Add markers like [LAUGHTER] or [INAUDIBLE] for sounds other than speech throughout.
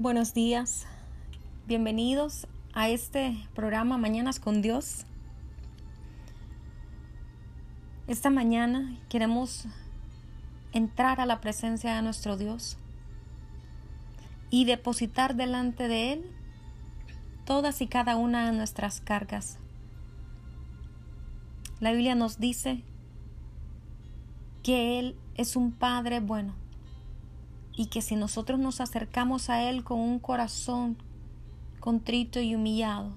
Buenos días, bienvenidos a este programa Mañanas con Dios. Esta mañana queremos entrar a la presencia de nuestro Dios y depositar delante de Él todas y cada una de nuestras cargas. La Biblia nos dice que Él es un Padre bueno y que si nosotros nos acercamos a Él con un corazón contrito y humillado,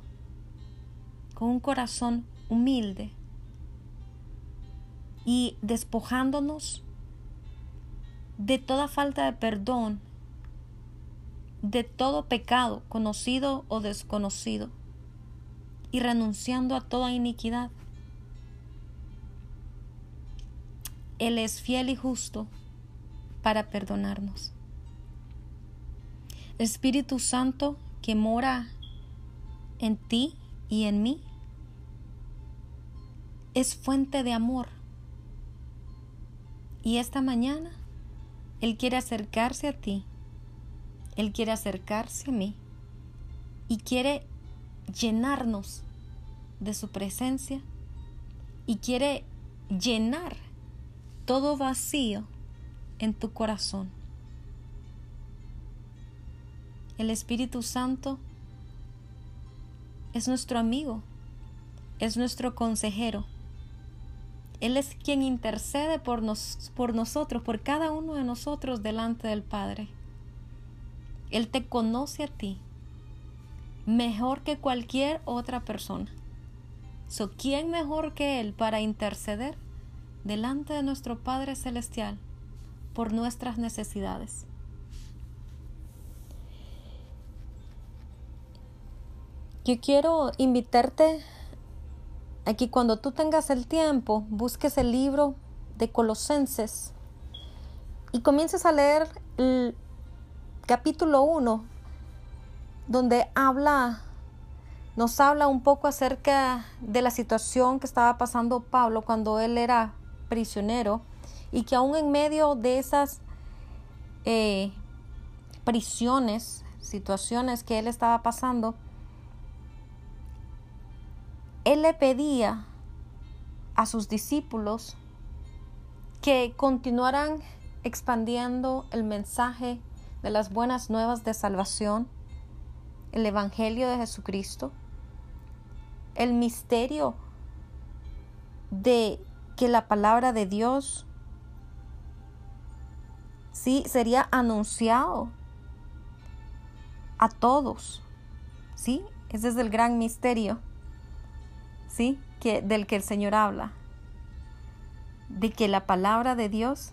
con un corazón humilde y despojándonos de toda falta de perdón, de todo pecado, conocido o desconocido, y renunciando a toda iniquidad. Él es fiel y justo para perdonarnos. Espíritu Santo que mora en ti y en mí es fuente de amor. Y esta mañana Él quiere acercarse a ti, Él quiere acercarse a mí y quiere llenarnos de su presencia y quiere llenar todo vacío en tu corazón. El Espíritu Santo es nuestro amigo, es nuestro consejero. Él es quien intercede por, nos, por nosotros, por cada uno de nosotros delante del Padre. Él te conoce a ti mejor que cualquier otra persona. So, ¿Quién mejor que Él para interceder delante de nuestro Padre Celestial? por nuestras necesidades. Yo quiero invitarte a que cuando tú tengas el tiempo busques el libro de Colosenses y comiences a leer el capítulo 1 donde habla nos habla un poco acerca de la situación que estaba pasando Pablo cuando él era prisionero y que aún en medio de esas eh, prisiones, situaciones que él estaba pasando, él le pedía a sus discípulos que continuaran expandiendo el mensaje de las buenas nuevas de salvación, el Evangelio de Jesucristo, el misterio de que la palabra de Dios ¿sí? Sería anunciado a todos, ¿sí? Ese es el gran misterio, ¿sí? Que, del que el Señor habla, de que la palabra de Dios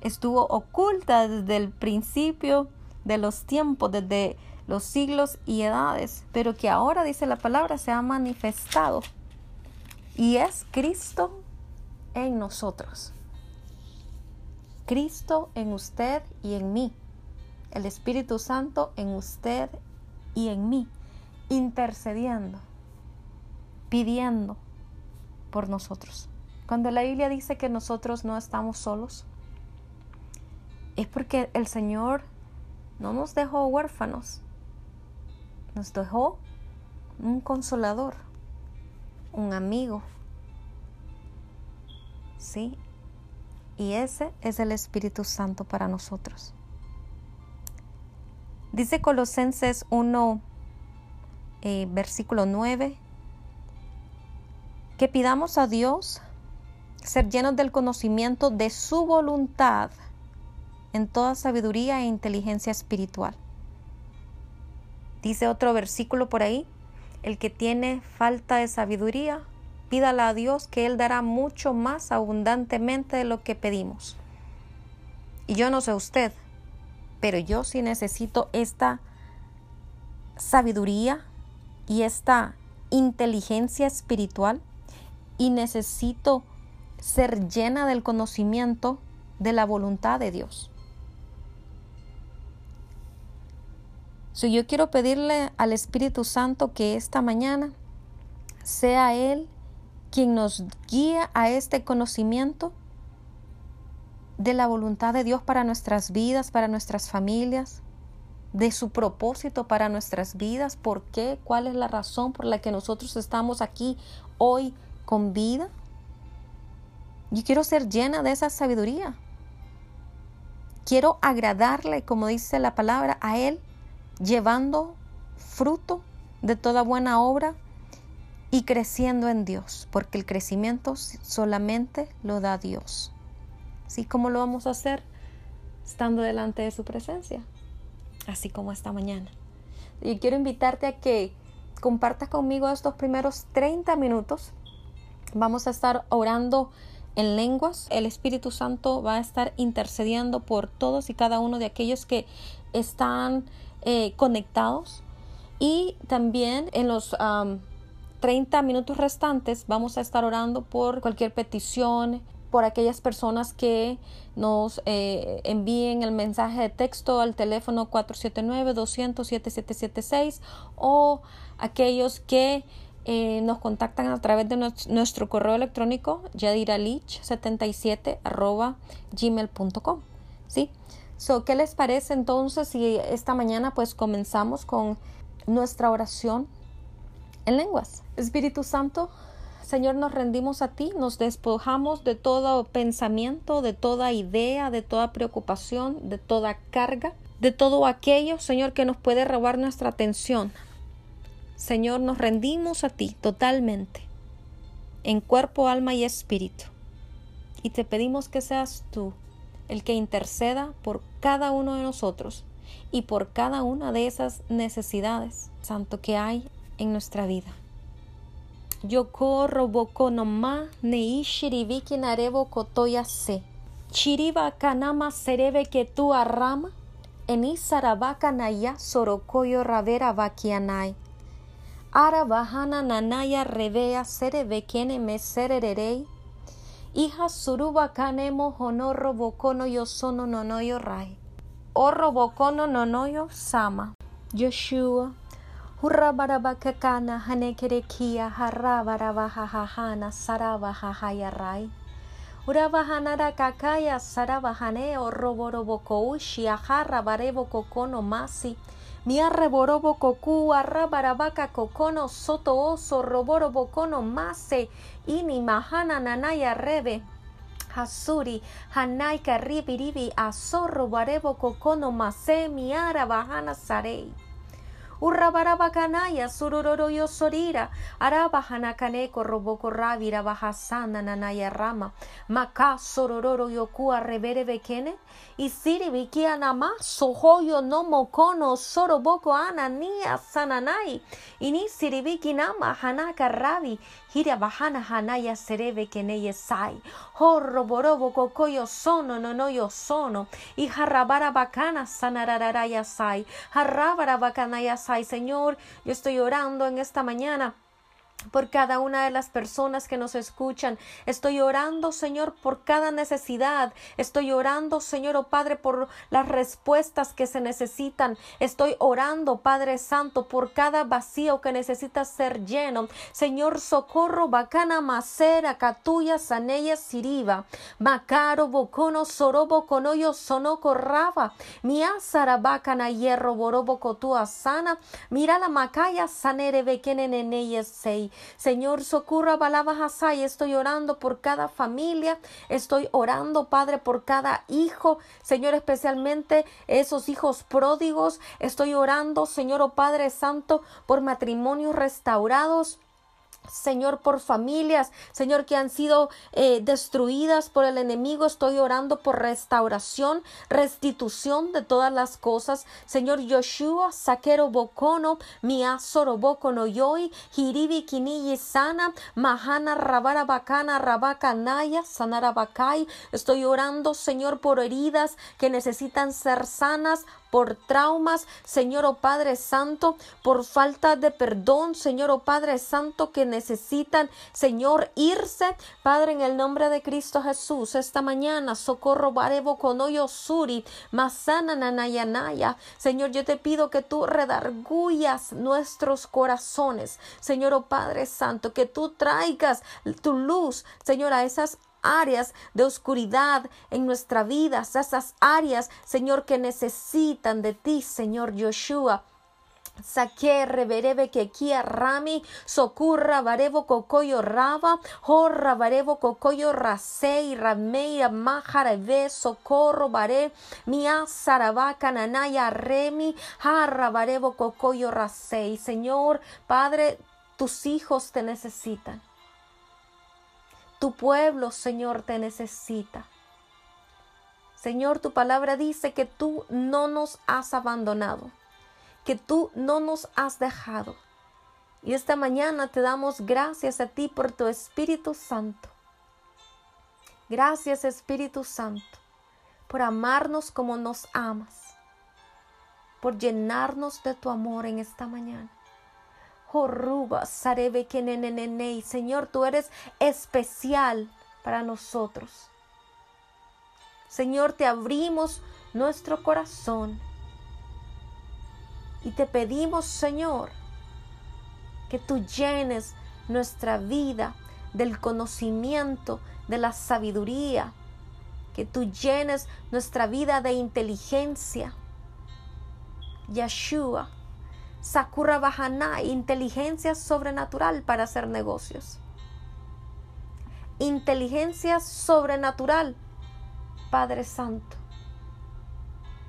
estuvo oculta desde el principio de los tiempos, desde los siglos y edades, pero que ahora, dice la palabra, se ha manifestado y es Cristo en nosotros. Cristo en usted y en mí. El Espíritu Santo en usted y en mí, intercediendo, pidiendo por nosotros. Cuando la Biblia dice que nosotros no estamos solos, es porque el Señor no nos dejó huérfanos, nos dejó un consolador, un amigo. Sí, y ese es el Espíritu Santo para nosotros. Dice Colosenses 1, eh, versículo 9, que pidamos a Dios ser llenos del conocimiento de su voluntad en toda sabiduría e inteligencia espiritual. Dice otro versículo por ahí, el que tiene falta de sabiduría, pídala a Dios que Él dará mucho más abundantemente de lo que pedimos. Y yo no sé usted, pero yo sí necesito esta sabiduría y esta inteligencia espiritual y necesito ser llena del conocimiento de la voluntad de Dios. Si yo quiero pedirle al Espíritu Santo que esta mañana sea Él quien nos guía a este conocimiento de la voluntad de Dios para nuestras vidas, para nuestras familias, de su propósito para nuestras vidas, por qué, cuál es la razón por la que nosotros estamos aquí hoy con vida. Yo quiero ser llena de esa sabiduría. Quiero agradarle, como dice la palabra, a Él, llevando fruto de toda buena obra y creciendo en Dios, porque el crecimiento solamente lo da Dios. Así como lo vamos a hacer estando delante de su presencia, así como esta mañana. Y quiero invitarte a que compartas conmigo estos primeros 30 minutos. Vamos a estar orando en lenguas. El Espíritu Santo va a estar intercediendo por todos y cada uno de aquellos que están eh, conectados. Y también en los 30 minutos restantes vamos a estar orando por cualquier petición, por aquellas personas que nos eh, envíen el mensaje de texto al teléfono 479-200-7776 o aquellos que eh, nos contactan a través de nuestro correo electrónico yadiralich77 gmail.com ¿sí? So, ¿Qué les parece entonces si esta mañana pues comenzamos con nuestra oración en lenguas? Espíritu Santo, Señor, nos rendimos a ti, nos despojamos de todo pensamiento, de toda idea, de toda preocupación, de toda carga, de todo aquello, Señor, que nos puede robar nuestra atención. Señor, nos rendimos a ti totalmente, en cuerpo, alma y espíritu. Y te pedimos que seas tú el que interceda por cada uno de nosotros y por cada una de esas necesidades, Santo, que hay en nuestra vida. Yo corro boko no ma nei shiribiki narevo kotoya se. Chiriba kanama serebe que tu arrama. Eni sarabaka naya sorokoyo ravera vakianai. Ara bahana nanaya revea serebe kene me sererei. Hija suruba kanemo honorro bokono yo sono nonoyo rai. Orro bokono nonoyo sama. Joshua. Hurra barabakakana hanekerekia harabarabahahana sarabahahaya rai. Urabahanara kakaya sarabahane o roborobokoushi ajarra barebo kokono masi. Mia reborobo koku arrabarabaka kokono soto oso roborobo kono mase ini mahana nanaya rebe. Hasuri, Hanaika ribiribi, Azorro, Barebo, Kokono, Mase, Miara, Bahana, Sarei. Urrabarabakanaya sururoroyo sorira. Arabahanakane roboko rabira bahasana nanaya rama. Maka sorororo yokua revere bekene isiri bikia nama sohoyo no mokono soroboko anania sananai ini siribiki nama hanaka rabi hira bahana hanaya serebe kene sai. Horro borobo kokoyo sono no no yo sono. Y harrabara bacana sanararaya sai. Harrabara bacana ya sai Señor. Yo estoy orando en esta mañana por cada una de las personas que nos escuchan. Estoy orando, Señor, por cada necesidad. Estoy orando, Señor, oh Padre, por las respuestas que se necesitan. Estoy orando, Padre Santo, por cada vacío que necesita ser lleno. Señor, socorro, bacana, macera, catuya, saneya, siriba. Macaro, bocono, sorobo, conoyo, sonoco, raba. Miasara, bacana, hierro, borobo, cotua, sana. Mira la macaya, sanere, bequene, sei. Señor, socorra, y Estoy orando por cada familia. Estoy orando, Padre, por cada hijo. Señor, especialmente esos hijos pródigos. Estoy orando, Señor, oh Padre Santo, por matrimonios restaurados. Señor, por familias, Señor, que han sido eh, destruidas por el enemigo. Estoy orando por restauración, restitución de todas las cosas. Señor Yoshua, Saquero Bocono, Miasoro Bocono Yoi, Hiribi Kiniyi Sana, Mahana Rabara Bacana, Rabacanaya, Sanara Bacay. Estoy orando, Señor, por heridas que necesitan ser sanas, por traumas, Señor o oh Padre Santo, por falta de perdón, Señor o oh Padre Santo, que necesitan, Señor, irse. Padre, en el nombre de Cristo Jesús, esta mañana, socorro barebo conoyo suri, masana nanayanaya. Señor, yo te pido que tú redargullas nuestros corazones, Señor o oh Padre Santo, que tú traigas tu luz, Señor, a esas áreas de oscuridad en nuestra vida, esas áreas, Señor, que necesitan de ti, Señor Yoshua. Saque reverebe que kia rami, socorra varevo cocoyo raba, horra varevo cocoyo rasei, rameira majareve, socorro vare, mia saravaca nanaya remi, jarra varevo cocoyo rasei. Señor, Padre, tus hijos te necesitan. Tu pueblo, Señor, te necesita. Señor, tu palabra dice que tú no nos has abandonado que tú no nos has dejado. Y esta mañana te damos gracias a ti por tu Espíritu Santo. Gracias Espíritu Santo por amarnos como nos amas, por llenarnos de tu amor en esta mañana. Señor, tú eres especial para nosotros. Señor, te abrimos nuestro corazón y te pedimos, Señor, que tú llenes nuestra vida del conocimiento, de la sabiduría, que tú llenes nuestra vida de inteligencia. Yeshua, Sakura Bahana, inteligencia sobrenatural para hacer negocios. Inteligencia sobrenatural, Padre Santo,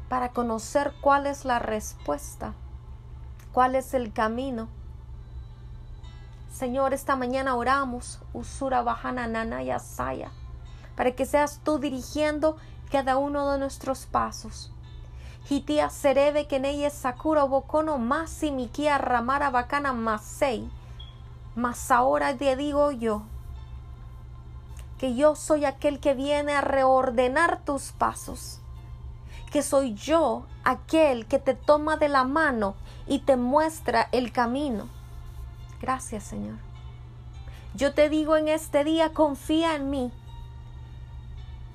para conocer cuál es la respuesta cuál es el camino. Señor, esta mañana oramos, Usura Bahana Nanaya Saya, para que seas tú dirigiendo cada uno de nuestros pasos. Hitia Serebe ella Sakura Bokono Masi Mikia Ramara Bakana Masei. Mas ahora te digo yo que yo soy aquel que viene a reordenar tus pasos que soy yo aquel que te toma de la mano y te muestra el camino. Gracias, Señor. Yo te digo en este día, confía en mí.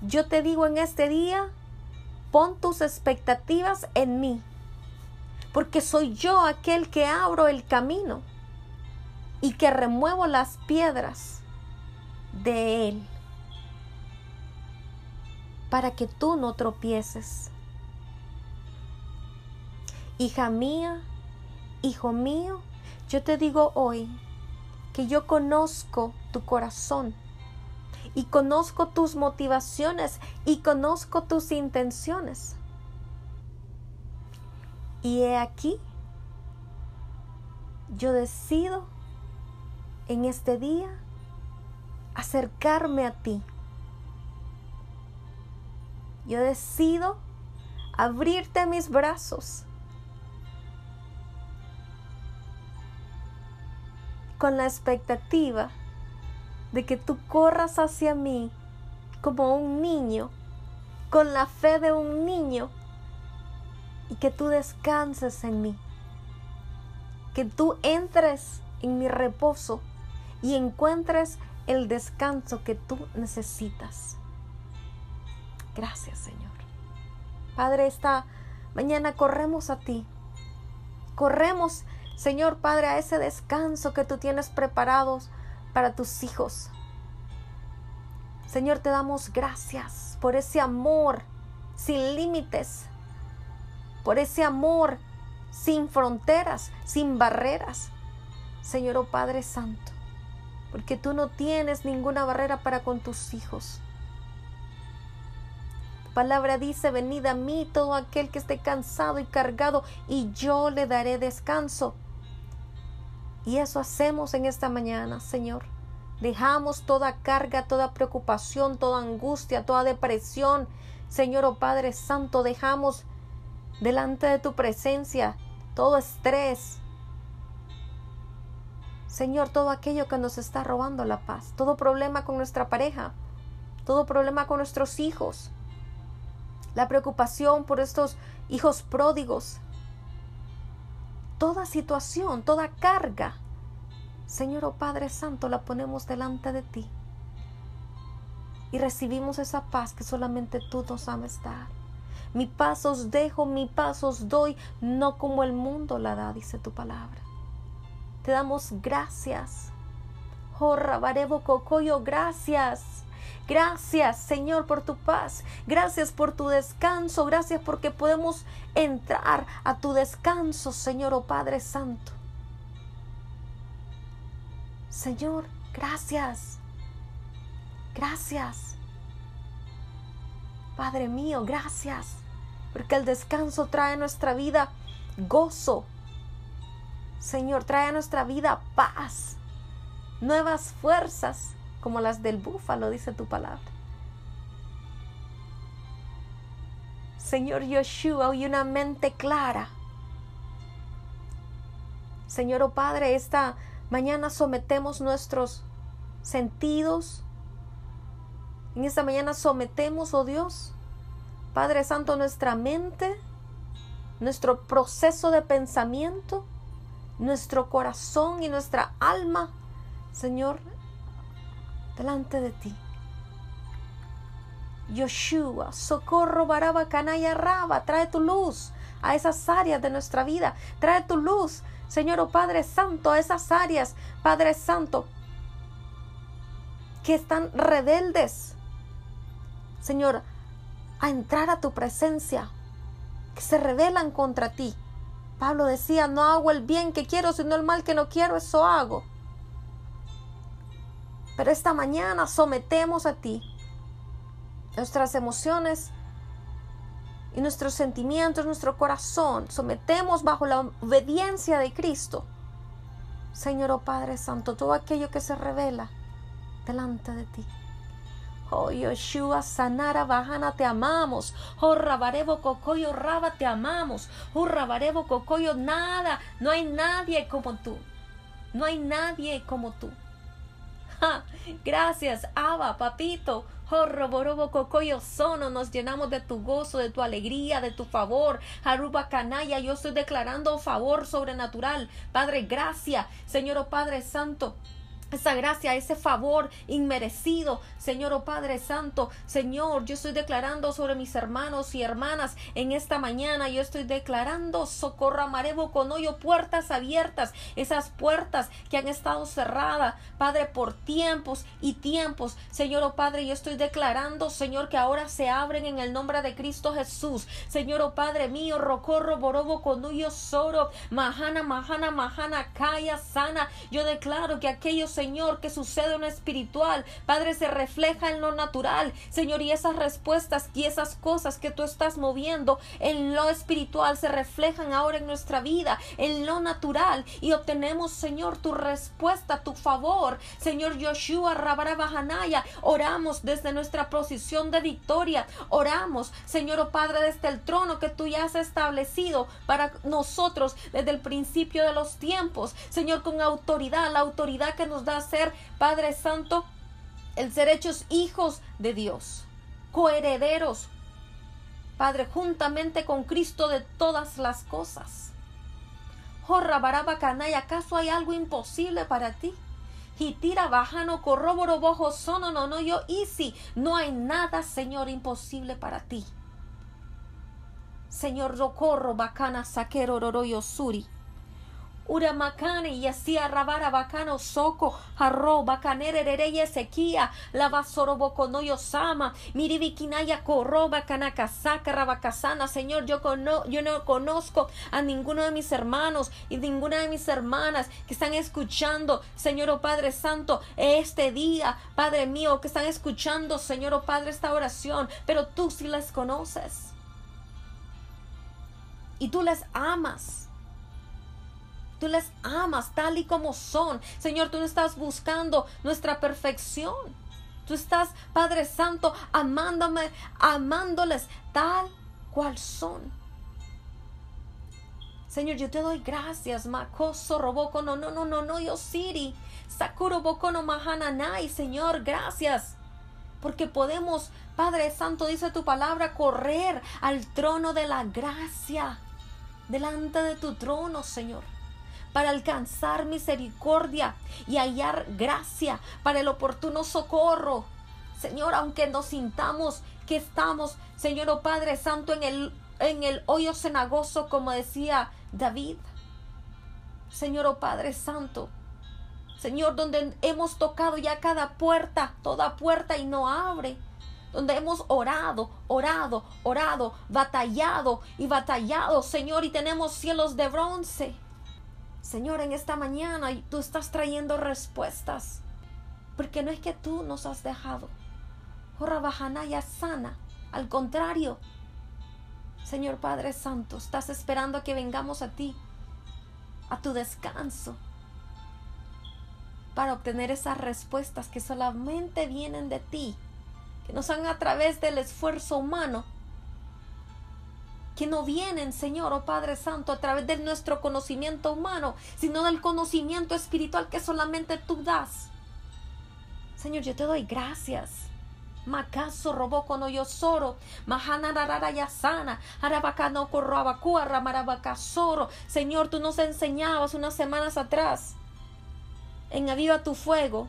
Yo te digo en este día, pon tus expectativas en mí, porque soy yo aquel que abro el camino y que remuevo las piedras de él, para que tú no tropieces. Hija mía, hijo mío, yo te digo hoy que yo conozco tu corazón y conozco tus motivaciones y conozco tus intenciones. Y he aquí, yo decido en este día acercarme a ti. Yo decido abrirte mis brazos con la expectativa de que tú corras hacia mí como un niño, con la fe de un niño, y que tú descanses en mí, que tú entres en mi reposo y encuentres el descanso que tú necesitas. Gracias Señor. Padre, esta mañana corremos a ti, corremos Señor Padre, a ese descanso que tú tienes preparados para tus hijos. Señor, te damos gracias por ese amor sin límites, por ese amor sin fronteras, sin barreras. Señor, oh Padre Santo, porque tú no tienes ninguna barrera para con tus hijos. Tu palabra dice, venid a mí todo aquel que esté cansado y cargado, y yo le daré descanso. Y eso hacemos en esta mañana, Señor. Dejamos toda carga, toda preocupación, toda angustia, toda depresión. Señor, oh Padre Santo, dejamos delante de tu presencia todo estrés. Señor, todo aquello que nos está robando la paz, todo problema con nuestra pareja, todo problema con nuestros hijos, la preocupación por estos hijos pródigos, toda situación, toda carga, Señor oh Padre Santo, la ponemos delante de ti. Y recibimos esa paz que solamente tú nos sabes dar. Mi paz os dejo, mi paz os doy, no como el mundo la da, dice tu palabra. Te damos gracias. Oh Rabarebo Cocoyo, gracias. Gracias, Señor, por tu paz. Gracias por tu descanso. Gracias porque podemos entrar a tu descanso, Señor, oh Padre Santo. Señor, gracias. Gracias. Padre mío, gracias. Porque el descanso trae a nuestra vida gozo. Señor, trae a nuestra vida paz, nuevas fuerzas como las del búfalo, dice tu palabra. Señor Yoshua, hoy una mente clara. Señor, oh Padre, esta mañana sometemos nuestros sentidos. En esta mañana sometemos, oh Dios, Padre Santo, nuestra mente, nuestro proceso de pensamiento, nuestro corazón y nuestra alma, Señor, delante de ti. Yoshua, socorro, baraba, canaya, raba, trae tu luz a esas áreas de nuestra vida. Trae tu luz, Señor, oh Padre Santo, a esas áreas, Padre Santo, que están rebeldes. Señor, a entrar a tu presencia, que se rebelan contra ti. Pablo decía, no hago el bien que quiero, sino el mal que no quiero, eso hago. Pero esta mañana sometemos a ti nuestras emociones y nuestros sentimientos, nuestro corazón. Sometemos bajo la obediencia de Cristo. Señor, oh Padre Santo, todo aquello que se revela delante de ti. Oh Yoshua, Sanara, Bajana, te amamos. Oh Rabarebo, Cocoyo, Raba, te amamos. Oh Rabarebo, Cocoyo, nada, no hay nadie como tú. No hay nadie como tú. [LAUGHS] Gracias, Abba, papito. Oh, roborobo cocoyo sono, nos llenamos de tu gozo, de tu alegría, de tu favor. Haruba canaya, yo estoy declarando favor sobrenatural. Padre, gracias. Señor, oh Padre Santo esa gracia, ese favor inmerecido, Señor oh Padre Santo, Señor, yo estoy declarando sobre mis hermanos y hermanas en esta mañana, yo estoy declarando socorro marebo con hoyo, puertas abiertas, esas puertas que han estado cerradas, Padre, por tiempos y tiempos, Señor oh Padre, yo estoy declarando, Señor, que ahora se abren en el nombre de Cristo Jesús, Señor oh Padre mío, rocorro, borobo, conuyo, soro, majana, majana, majana, calla, sana, yo declaro que aquellos Señor, que sucede en lo espiritual, Padre, se refleja en lo natural, Señor, y esas respuestas y esas cosas que tú estás moviendo en lo espiritual se reflejan ahora en nuestra vida, en lo natural, y obtenemos, Señor, tu respuesta, tu favor, Señor Joshua Rabarabahanaya, oramos desde nuestra posición de victoria, oramos, Señor, oh Padre, desde el trono que tú ya has establecido para nosotros desde el principio de los tiempos, Señor, con autoridad, la autoridad que nos da ser, Padre Santo, el ser hechos hijos de Dios, coherederos, Padre, juntamente con Cristo de todas las cosas. Jorra baraba canay, ¿acaso hay algo imposible para ti? Y tira bajano corroboro bojo sono no no yo si No hay nada, Señor, imposible para ti. Señor, rocorro bacana saquero roroyo suri. Uramakane y hacía rabara bacano soco, jarro, bacanere reye sequía, lavasoro boconoyo sama, miribikinaya corro, bacanacasaka, rabacasana, Señor, yo, yo no conozco a ninguno de mis hermanos y ninguna de mis hermanas que están escuchando, Señor, oh Padre Santo, este día, Padre mío, que están escuchando, Señor, oh Padre, esta oración, pero tú sí las conoces. Y tú las amas. Tú les amas tal y como son. Señor, tú no estás buscando nuestra perfección. Tú estás, Padre Santo, amándome, amándoles tal cual son. Señor, yo te doy gracias. Makoso roboko no no no no no yo siri. Sakuro boko no mahananai. Señor, gracias. Porque podemos, Padre Santo, dice tu palabra, correr al trono de la gracia. Delante de tu trono, Señor para alcanzar misericordia y hallar gracia para el oportuno socorro. Señor, aunque nos sintamos que estamos, Señor oh Padre Santo, en el, en el hoyo cenagoso, como decía David. Señor oh Padre Santo, Señor, donde hemos tocado ya cada puerta, toda puerta y no abre. Donde hemos orado, orado, orado, batallado y batallado, Señor, y tenemos cielos de bronce. Señor, en esta mañana tú estás trayendo respuestas. Porque no es que tú nos has dejado. ya sana. Al contrario, Señor Padre Santo, estás esperando a que vengamos a ti, a tu descanso, para obtener esas respuestas que solamente vienen de ti, que no son a través del esfuerzo humano, que no vienen, Señor, oh Padre Santo, a través de nuestro conocimiento humano, sino del conocimiento espiritual que solamente tú das. Señor, yo te doy gracias Makaso robó con yo soro, mahana rara yasana, arabacano corrabacua, marabacasoro. Señor, tú nos enseñabas unas semanas atrás en Aviva tu fuego.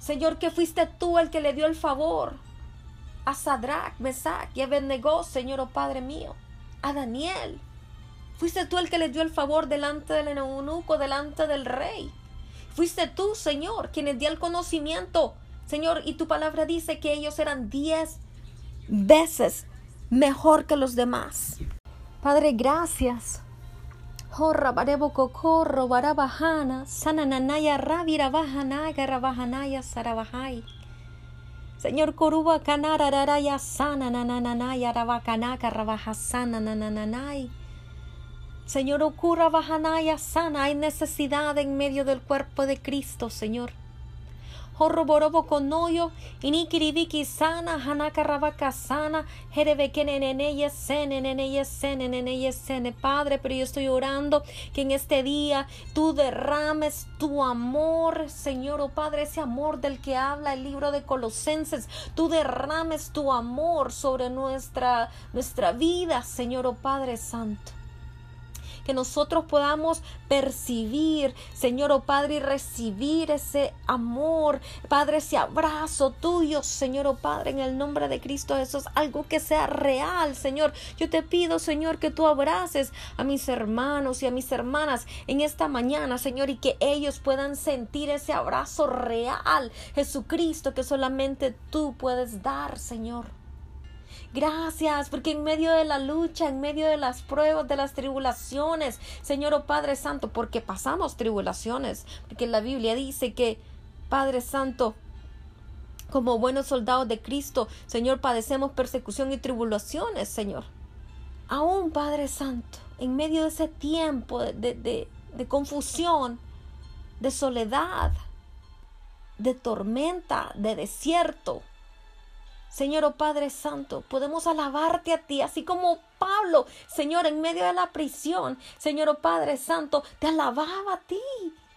Señor, que fuiste tú el que le dio el favor a Sadrach, Mesach y Abednego, Señor, oh Padre mío, a Daniel. Fuiste tú el que le dio el favor delante del eunuco, delante del rey. Fuiste tú, Señor, quien le dio el conocimiento Señor, y tu palabra dice que ellos eran diez veces mejor que los demás. Padre, gracias. Jorra barebo kokorro barabahana, sanananaya rabira rabahanaya sarabahai. Señor Koruba kanara raraya sana nananaya rabakanaka rabahasana nanananay. Señor Okura bahanaya sana, hay necesidad en medio del cuerpo de Cristo, Señor horroborobo konoyo, inikiribiki sana, hanakarabaka sana, sene, Padre, pero yo estoy orando que en este día tú derrames tu amor, Señor, oh Padre, ese amor del que habla el libro de Colosenses, tú derrames tu amor sobre nuestra, nuestra vida, Señor, oh Padre Santo que nosotros podamos percibir, Señor, oh Padre, y recibir ese amor, Padre, ese abrazo tuyo, Señor, oh Padre, en el nombre de Cristo Jesús, algo que sea real, Señor. Yo te pido, Señor, que tú abraces a mis hermanos y a mis hermanas en esta mañana, Señor, y que ellos puedan sentir ese abrazo real, Jesucristo, que solamente tú puedes dar, Señor. Gracias, porque en medio de la lucha, en medio de las pruebas, de las tribulaciones, Señor oh Padre Santo, porque pasamos tribulaciones, porque la Biblia dice que, Padre Santo, como buenos soldados de Cristo, Señor, padecemos persecución y tribulaciones, Señor. Aún, Padre Santo, en medio de ese tiempo de, de, de confusión, de soledad, de tormenta, de desierto, Señor, oh Padre Santo, podemos alabarte a ti, así como Pablo, Señor, en medio de la prisión, Señor, oh Padre Santo, te alababa a ti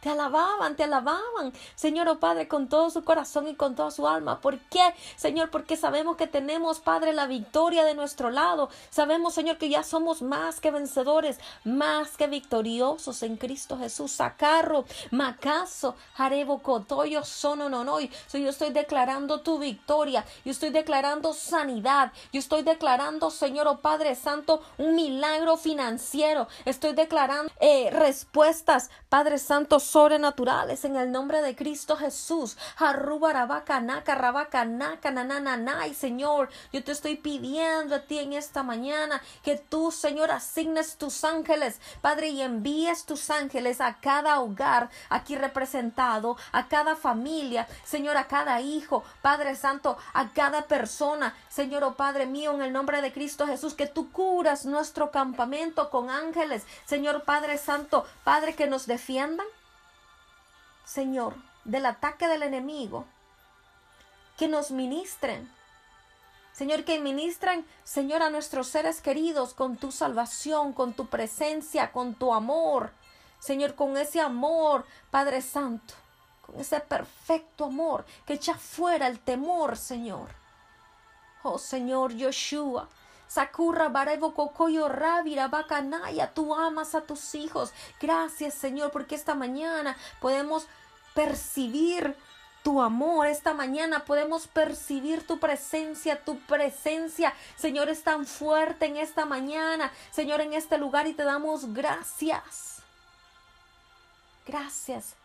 te alababan, te alababan, Señor, oh Padre, con todo su corazón y con toda su alma. ¿Por qué, Señor? Porque sabemos que tenemos, Padre, la victoria de nuestro lado. Sabemos, Señor, que ya somos más que vencedores, más que victoriosos en Cristo Jesús. Sacarro, Macaso, Jarebo, Cotoyo, Sono, Nonoy. So, yo estoy declarando tu victoria. Yo estoy declarando sanidad. Yo estoy declarando, Señor, oh Padre Santo, un milagro financiero. Estoy declarando eh, respuestas, Padre Santo, sobrenaturales en el nombre de Cristo Jesús. Y Señor, yo te estoy pidiendo a ti en esta mañana que tú, Señor, asignes tus ángeles, Padre, y envíes tus ángeles a cada hogar aquí representado, a cada familia, Señor, a cada hijo, Padre Santo, a cada persona, Señor, oh Padre mío, en el nombre de Cristo Jesús, que tú curas nuestro campamento con ángeles, Señor Padre Santo, Padre, que nos defiendan Señor, del ataque del enemigo, que nos ministren. Señor, que ministren, Señor, a nuestros seres queridos con tu salvación, con tu presencia, con tu amor. Señor, con ese amor, Padre Santo, con ese perfecto amor que echa fuera el temor, Señor. Oh Señor Yoshua, Sakura Barevo Kokoyo Rabira Bakanaya, tú amas a tus hijos. Gracias, Señor, porque esta mañana podemos percibir tu amor. Esta mañana podemos percibir tu presencia, tu presencia, Señor, es tan fuerte en esta mañana, Señor, en este lugar y te damos gracias. Gracias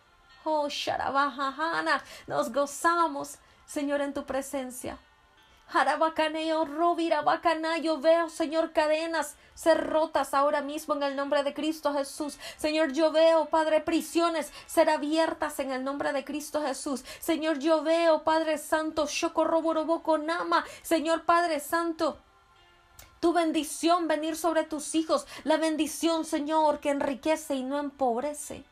Oh, Sharabahana, nos gozamos, Señor, en tu presencia. Harabacaneo, Robirabacana, yo veo, Señor, cadenas ser rotas ahora mismo en el nombre de Cristo Jesús. Señor, yo veo, Padre, prisiones ser abiertas en el nombre de Cristo Jesús. Señor, yo veo, Padre Santo, Nama. Señor Padre Santo, tu bendición venir sobre tus hijos, la bendición, Señor, que enriquece y no empobrece.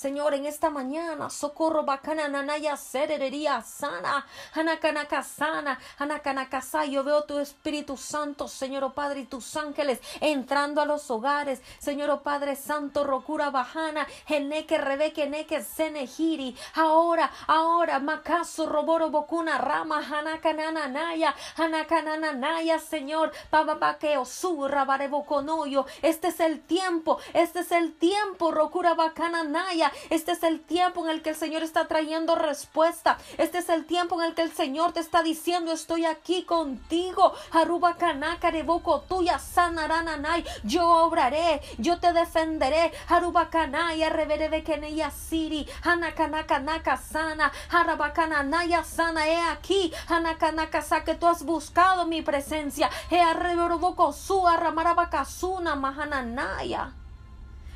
Señor, en esta mañana, socorro bacana, nanaya, serería sana, anakanaka sana, anakanakasa. Yo veo tu Espíritu Santo, Señor oh Padre, y tus ángeles entrando a los hogares. Señor oh Padre Santo, rocura bajana, geneque, rebeque, neque, senejiri. Ahora, ahora, macaso, roboro, bocuna, rama, hanakananaya, hanakananaya, Señor, papapaqueo, surra, bareboconoyo. Este es el tiempo, este es el tiempo, rocura bacana, naya este es el tiempo en el que el Señor está trayendo respuesta. Este es el tiempo en el que el Señor te está diciendo, estoy aquí contigo. Aruba kanaka reboco tuya sanarananay. Yo obraré, yo te defenderé. Aruba kanaya reverebe keneya siri. Hanakanaka naka sana. Harabakananaya sana. He aquí. Hanakanaka que tú has buscado mi presencia. He arreboroboco su mahananaya.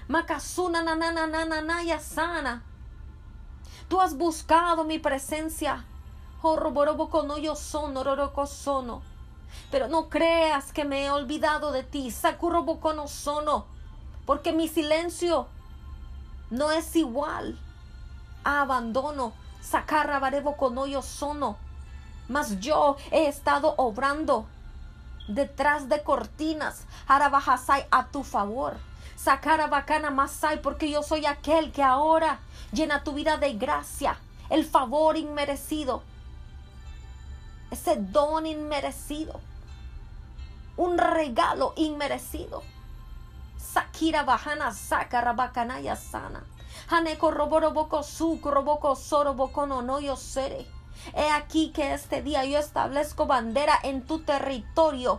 Makasuna nananananaya sana. Tú has buscado mi presencia. no yo sono. Pero no creas que me he olvidado de ti. no sono. Porque mi silencio no es igual a abandono. Yo sono. Mas yo he estado obrando detrás de cortinas. Arabajasai a tu favor sacar a bacana masai, porque yo soy aquel que ahora llena tu vida de gracia, el favor inmerecido, ese don inmerecido, un regalo inmerecido. Sakira bajana sakara bacanaya sana. Haneko roboro boko su roboko soro bocono no yo seré. He aquí que este día yo establezco bandera en tu territorio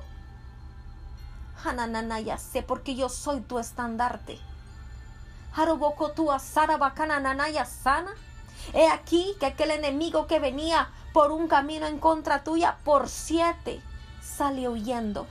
ya sé porque yo soy tu estandarte. Haroboko tu asara nanaya sana. He aquí que aquel enemigo que venía por un camino en contra tuya, por siete, sale huyendo.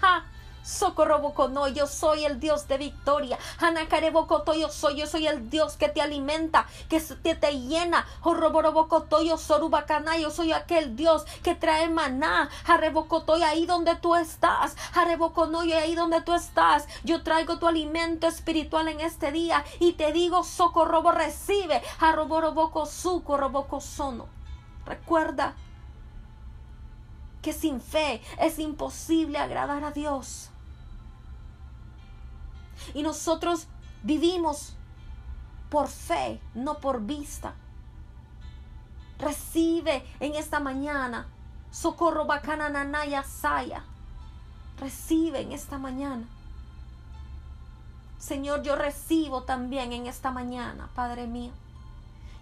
¡Ja! Socorro Bocono, yo soy el Dios de victoria. Hanakare Bocoto, yo soy, yo soy el Dios que te alimenta, que te, te llena. Horroboro Bocoto, yo Sorubacana, yo soy aquel Dios que trae maná. Harebocoto, ahí donde tú estás. Harebocono, y ahí donde tú estás. Yo traigo tu alimento espiritual en este día y te digo, socorro, recibe. Harroboro Boco, socorro, Boco, sono. Recuerda que sin fe es imposible agradar a Dios. Y nosotros vivimos por fe, no por vista. Recibe en esta mañana socorro bacana nanaya saya. Recibe en esta mañana. Señor, yo recibo también en esta mañana, Padre mío.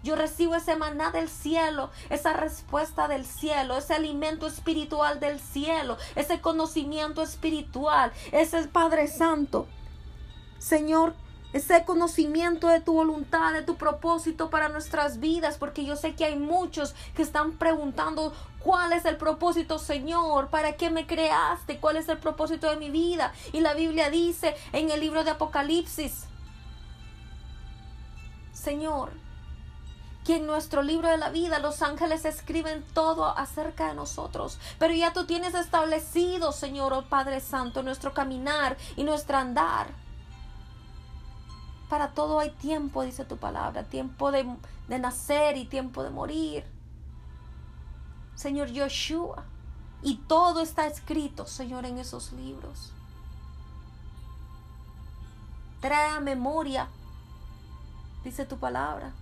Yo recibo ese maná del cielo, esa respuesta del cielo, ese alimento espiritual del cielo, ese conocimiento espiritual, ese Padre Santo Señor, ese conocimiento de tu voluntad, de tu propósito para nuestras vidas, porque yo sé que hay muchos que están preguntando cuál es el propósito, Señor, para qué me creaste, cuál es el propósito de mi vida. Y la Biblia dice en el libro de Apocalipsis, Señor, que en nuestro libro de la vida los ángeles escriben todo acerca de nosotros. Pero ya tú tienes establecido, Señor, oh Padre Santo, nuestro caminar y nuestro andar. Para todo hay tiempo, dice tu palabra, tiempo de, nacer y tiempo de morir. Señor Yoshua, y todo está escrito, Señor, en esos libros. Trae a memoria, dice tu palabra,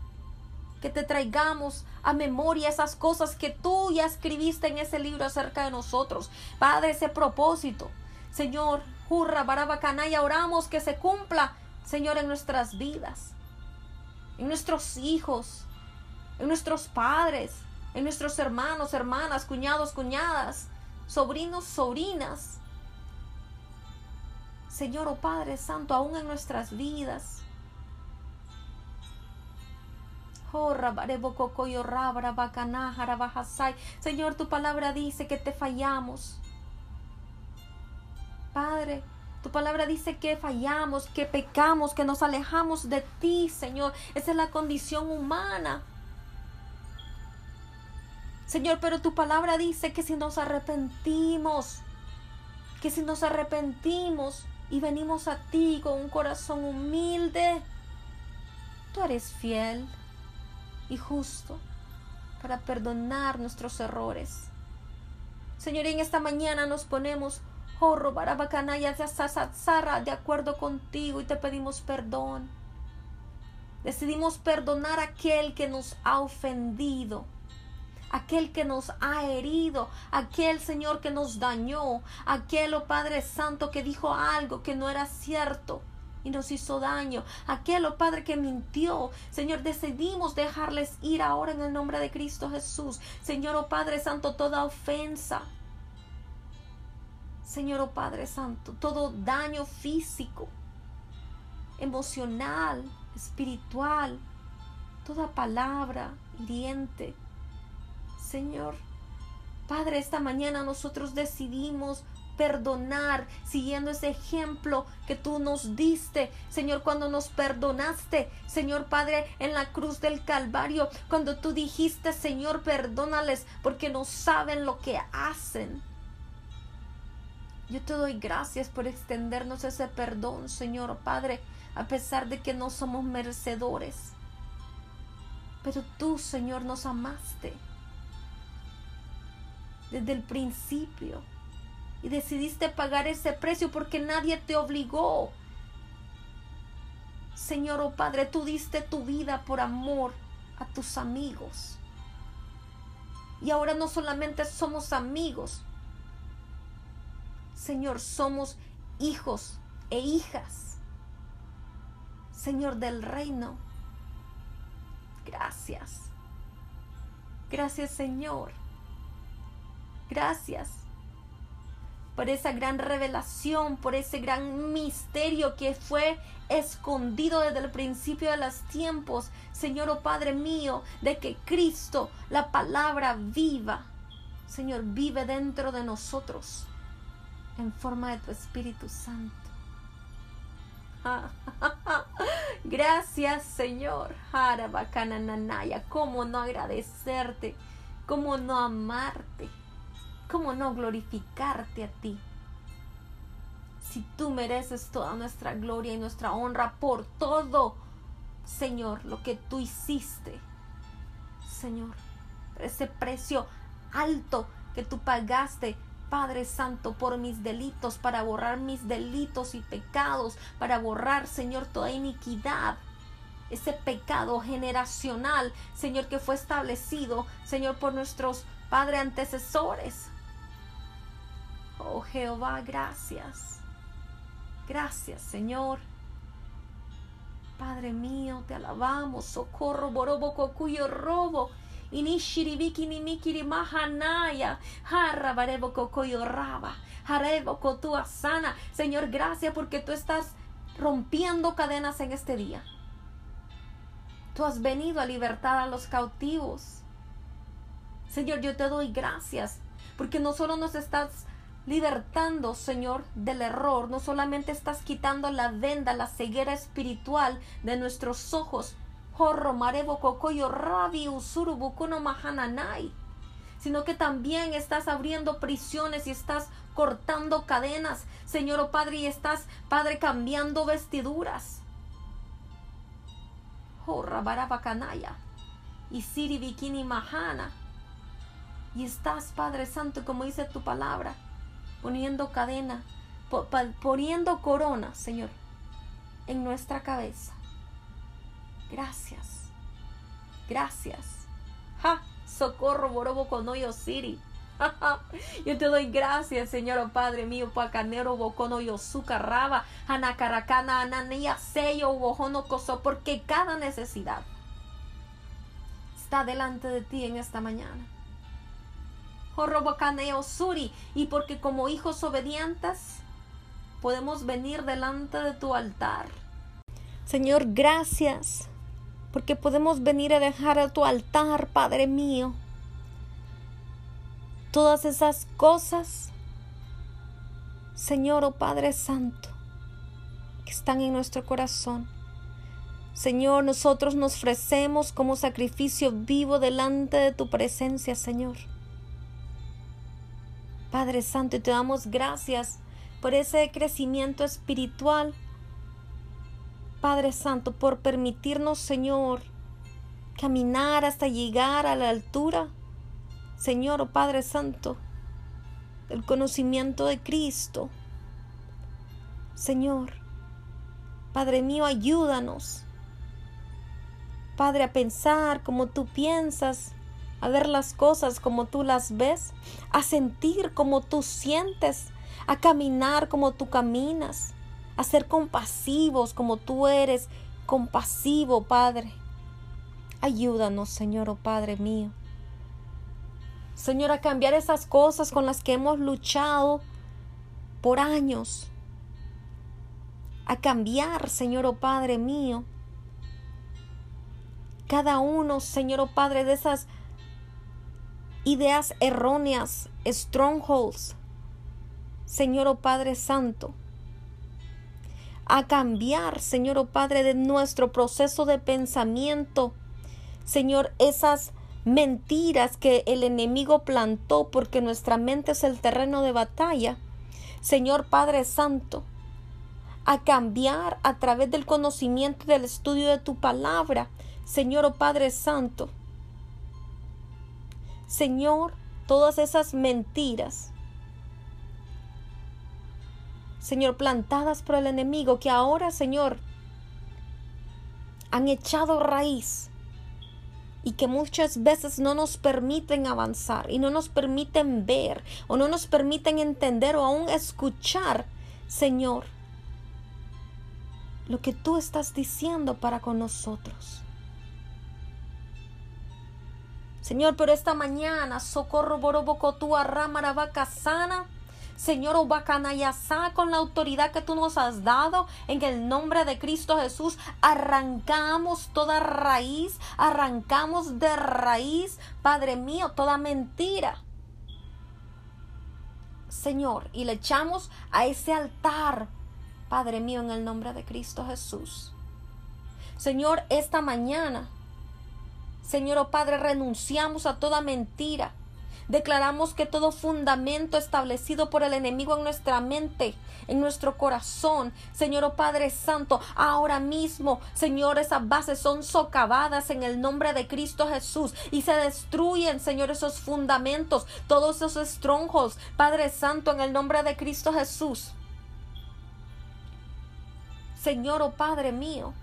que te traigamos a memoria esas cosas que tú ya escribiste en ese libro acerca de nosotros. Padre, ese propósito. Señor, hurra, barabacanaya, oramos que se cumpla Señor, en nuestras vidas, en nuestros hijos, en nuestros padres, en nuestros hermanos, hermanas, cuñados, cuñadas, sobrinos, sobrinas. Señor, oh Padre Santo, aún en nuestras vidas. Señor, tu palabra dice que te fallamos. Padre, tu palabra dice que fallamos, que pecamos, que nos alejamos de ti, Señor. Esa es la condición humana. Señor, pero tu palabra dice que si nos arrepentimos, que si nos arrepentimos y venimos a ti con un corazón humilde, tú eres fiel y justo para perdonar nuestros errores. Señor, en esta mañana nos ponemos oh, de acuerdo contigo y te pedimos perdón. Decidimos perdonar a aquel que nos ha ofendido, aquel que nos ha herido, aquel Señor que nos dañó, aquel, oh Padre Santo, que dijo algo que no era cierto y nos hizo daño. Aquel, oh Padre, que mintió. Señor, decidimos dejarles ir ahora en el nombre de Cristo Jesús. Señor, oh Padre Santo, toda ofensa. Señor, oh Padre Santo, todo daño físico, emocional, espiritual, toda palabra hiriente. Señor, Padre, esta mañana nosotros decidimos perdonar, siguiendo ese ejemplo que tú nos diste, Señor, cuando nos perdonaste, Señor Padre, en la cruz del Calvario, cuando tú dijiste, Señor, perdónales porque no saben lo que hacen. Yo te doy gracias por extendernos ese perdón, Señor Padre, a pesar de que no somos merecedores. Pero tú, Señor, nos amaste desde el principio y decidiste pagar ese precio porque nadie te obligó. Señor, oh Padre, tú diste tu vida por amor a tus amigos. Y ahora no solamente somos amigos, Señor, somos hijos e hijas. Señor del reino. Gracias. Gracias, Señor. Gracias por esa gran revelación, por ese gran misterio que fue escondido desde el principio de los tiempos, Señor, oh Padre mío, de que Cristo, la palabra viva, Señor, vive dentro de nosotros en forma de tu Espíritu Santo. [LAUGHS] Gracias, Señor. Nanaya. ¿Cómo no agradecerte? ¿Cómo no amarte? ¿Cómo no glorificarte a ti? Si tú mereces toda nuestra gloria y nuestra honra por todo, Señor, lo que tú hiciste. Señor, ese precio alto que tú pagaste Padre Santo, por mis delitos, para borrar mis delitos y pecados, para borrar, Señor, toda iniquidad. Ese pecado generacional, Señor, que fue establecido, Señor, por nuestros Padre antecesores. Oh Jehová, gracias. Gracias, Señor. Padre mío, te alabamos. Socorro, borobo, cocuyo, robo. Inishiribiki ni mikiri mahanaya. Harrabarebo cocoyo raba. Harebo cotua sana. Señor, gracias porque tú estás rompiendo cadenas en este día. Tú has venido a libertar a los cautivos. Señor, yo te doy gracias porque no solo nos estás libertando, Señor, del error. No solamente estás quitando la venda, la ceguera espiritual de nuestros ojos. Sino que también estás abriendo prisiones y estás cortando cadenas, Señor oh Padre, y estás, Padre, cambiando vestiduras. Y Siri Bikini Mahana. Y estás, Padre Santo, como dice tu palabra, poniendo cadena, poniendo corona, Señor, en nuestra cabeza. Gracias. Gracias. ¡Ja! Socorro, Borobo, Conoyo City. Yo te doy gracias, Señor oh Padre mío, Pacanero, Bocono, Yosuka, Raba, Anacaracana, Anania, Sello, Bojono, Coso, porque cada necesidad está delante de ti en esta mañana. Suri, y porque como hijos obedientes podemos venir delante de tu altar. Señor, gracias porque podemos venir a dejar a tu altar, Padre mío, todas esas cosas, Señor, oh Padre Santo, que están en nuestro corazón. Señor, nosotros nos ofrecemos como sacrificio vivo delante de tu presencia, Señor. Padre Santo, y te damos gracias por ese crecimiento espiritual Padre Santo, por permitirnos, Señor, caminar hasta llegar a la altura, Señor, oh Padre Santo, del conocimiento de Cristo. Señor, Padre mío, ayúdanos, Padre, a pensar como tú piensas, a ver las cosas como tú las ves, a sentir como tú sientes, a caminar como tú caminas a ser compasivos como tú eres compasivo, Padre. Ayúdanos, Señor, oh Padre mío. Señor, a cambiar esas cosas con las que hemos luchado por años. A cambiar, Señor, oh Padre mío. Cada uno, Señor, oh Padre, de esas ideas erróneas, strongholds. Señor, oh Padre Santo a cambiar, Señor, oh Padre, de nuestro proceso de pensamiento. Señor, esas mentiras que el enemigo plantó porque nuestra mente es el terreno de batalla. Señor Padre Santo, a cambiar a través del conocimiento del estudio de tu palabra. Señor oh Padre Santo. Señor, todas esas mentiras Señor, plantadas por el enemigo, que ahora, Señor, han echado raíz y que muchas veces no nos permiten avanzar y no nos permiten ver o no nos permiten entender o aún escuchar, Señor, lo que tú estás diciendo para con nosotros. Señor, pero esta mañana, socorro borobocotúa ramaravaca sana Señor Obacanayasá, con la autoridad que tú nos has dado, en el nombre de Cristo Jesús, arrancamos toda raíz, arrancamos de raíz, Padre mío, toda mentira. Señor, y le echamos a ese altar, Padre mío, en el nombre de Cristo Jesús. Señor, esta mañana, Señor, oh Padre, renunciamos a toda mentira Declaramos que todo fundamento establecido por el enemigo en nuestra mente, en nuestro corazón, Señor oh Padre Santo, ahora mismo, Señor, esas bases son socavadas en el nombre de Cristo Jesús y se destruyen, Señor, esos fundamentos, todos esos strongholds, Padre Santo, en el nombre de Cristo Jesús. Señor, oh Padre mío,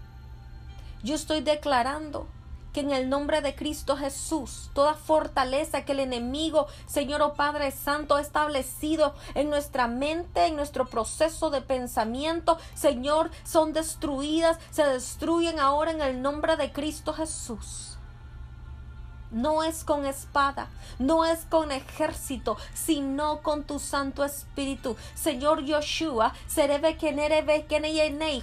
yo estoy declarando que en el nombre de Cristo Jesús, toda fortaleza que el enemigo, Señor o Padre Santo, ha establecido en nuestra mente, en nuestro proceso de pensamiento, Señor, son destruidas, se destruyen ahora en el nombre de Cristo Jesús no es con espada, no es con ejército, sino con tu Santo Espíritu. Señor Yoshua, Serebe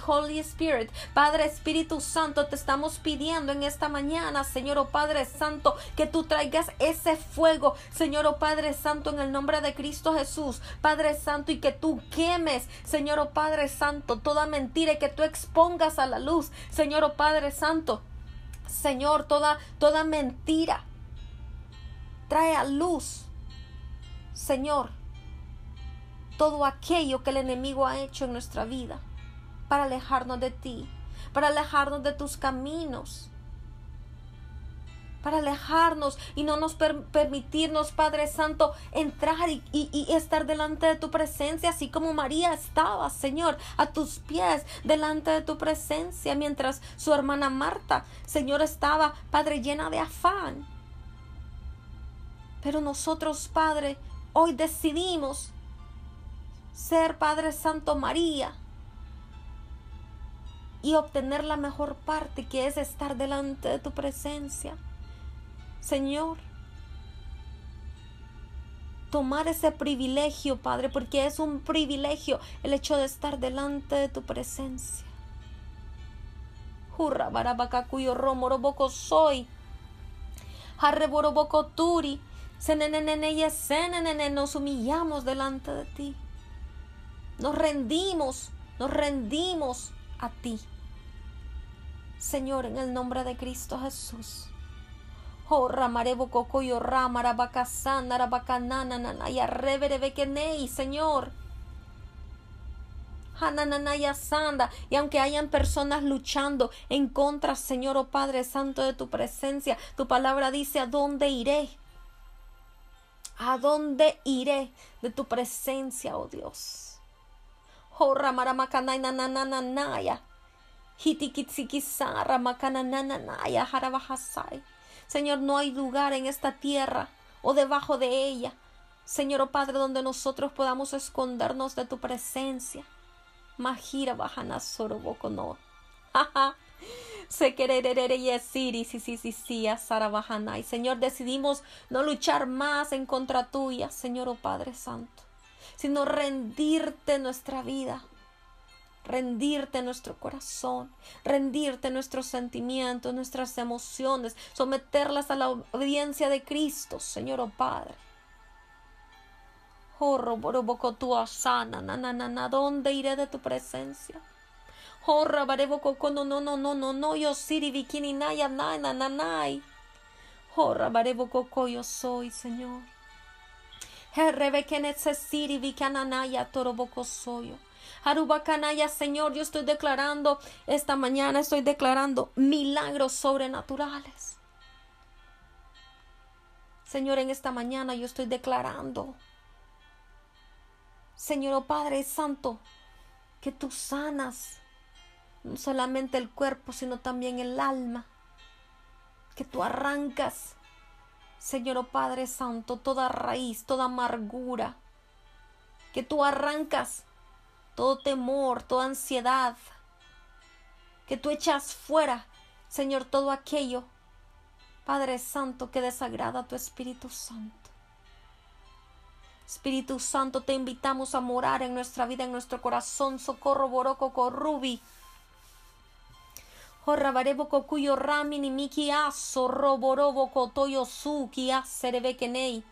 Holy Spirit, Padre Espíritu Santo, te estamos pidiendo en esta mañana, Señor o oh Padre Santo, que tú traigas ese fuego, Señor o oh Padre Santo, en el nombre de Cristo Jesús, Padre Santo, y que tú quemes, Señor o oh Padre Santo, toda mentira y que tú expongas a la luz, Señor o Padre Santo Señor, toda, toda mentira. Trae a luz, Señor, todo aquello que el enemigo ha hecho en nuestra vida para alejarnos de ti, para alejarnos de tus caminos para alejarnos y no nos permitirnos, Padre Santo, entrar y, y, estar delante de tu presencia, así como María estaba, Señor, a tus pies, delante de tu presencia, mientras su hermana Marta, Señor, estaba, Padre, llena de afán. Pero nosotros, Padre, hoy decidimos ser Padre Santo María y obtener la mejor parte que es estar delante de tu presencia. Señor, tomar ese privilegio, Padre, porque es un privilegio el hecho de estar delante de tu presencia. Hurra barabakakuyo romoroboko soy. Harreboroboko turi. Nos humillamos delante de ti. Nos rendimos, nos rendimos a ti. Señor, en el nombre de Cristo Jesús. Oh, ramarebo cocoyo ramara bacasana, rabacanana, y arreverebequenei, Señor. Hanananaya sanda. Y aunque hayan personas luchando en contra, Señor, oh Padre Santo, de tu presencia, tu palabra dice: ¿A dónde iré? ¿A dónde iré de tu presencia, oh Dios? Oh, ramaramacanay, nanananaya. Señor, no hay lugar en esta tierra o debajo de ella, Señor, oh Padre, donde nosotros podamos escondernos de tu presencia. Mahira bajana sorobokono. [LAUGHS] Se quererere y sí, sí, sí, sí, sí, y Señor, decidimos no luchar más en contra tuya, Señor, oh Padre Santo, sino rendirte nuestra vida rendirte nuestro corazón, rendirte nuestros sentimientos, nuestras emociones, someterlas a la obediencia de Cristo, Señor o oh Padre. Oh, tu asana, na, na, ¿dónde iré de tu presencia? Oh, no, no, no, no, no, no, yo siri, bikini, naya, na, na, na. Oh, yo soy, Señor. Herrebekenet siri, bikananaya, toroboco soy. Harubakanaya, Señor, yo estoy declarando esta mañana, estoy declarando milagros sobrenaturales. Señor, en esta mañana yo estoy declarando, Señor oh Padre Santo, que tú sanas no solamente el cuerpo, sino también el alma, que tú arrancas, Señor oh Padre Santo, toda raíz, toda amargura, que tú arrancas todo temor, toda ansiedad, que tú echas fuera, Señor, todo aquello, Padre Santo, que desagrada a tu Espíritu Santo. Espíritu Santo, te invitamos a morar en nuestra vida, en nuestro corazón. Socorro, boroco, corrubi. Cocuyo ramini miki aso roborobo cotoyo su ki aserebekenei.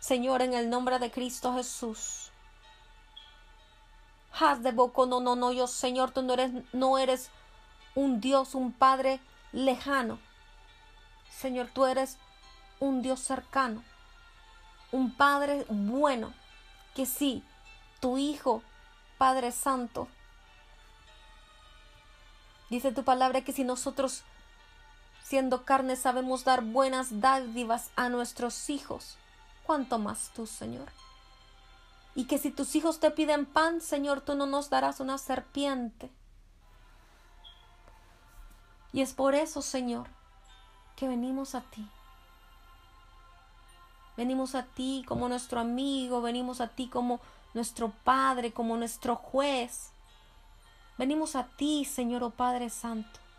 Señor, en el nombre de Cristo Jesús. Haz de boco, no, no, no, yo, Señor, tú no eres, no eres un Dios, un Padre lejano. Señor, tú eres un Dios cercano, un Padre bueno, que sí, tu Hijo, Padre Santo. Dice tu palabra que si nosotros siendo carne sabemos dar buenas dádivas a nuestros hijos, ¿cuánto más tú, Señor? Y que si tus hijos te piden pan, Señor, tú no nos darás una serpiente. Y es por eso, Señor, que venimos a ti. Venimos a ti como nuestro amigo, venimos a ti como nuestro Padre, como nuestro juez. Venimos a ti, Señor, oh Padre Santo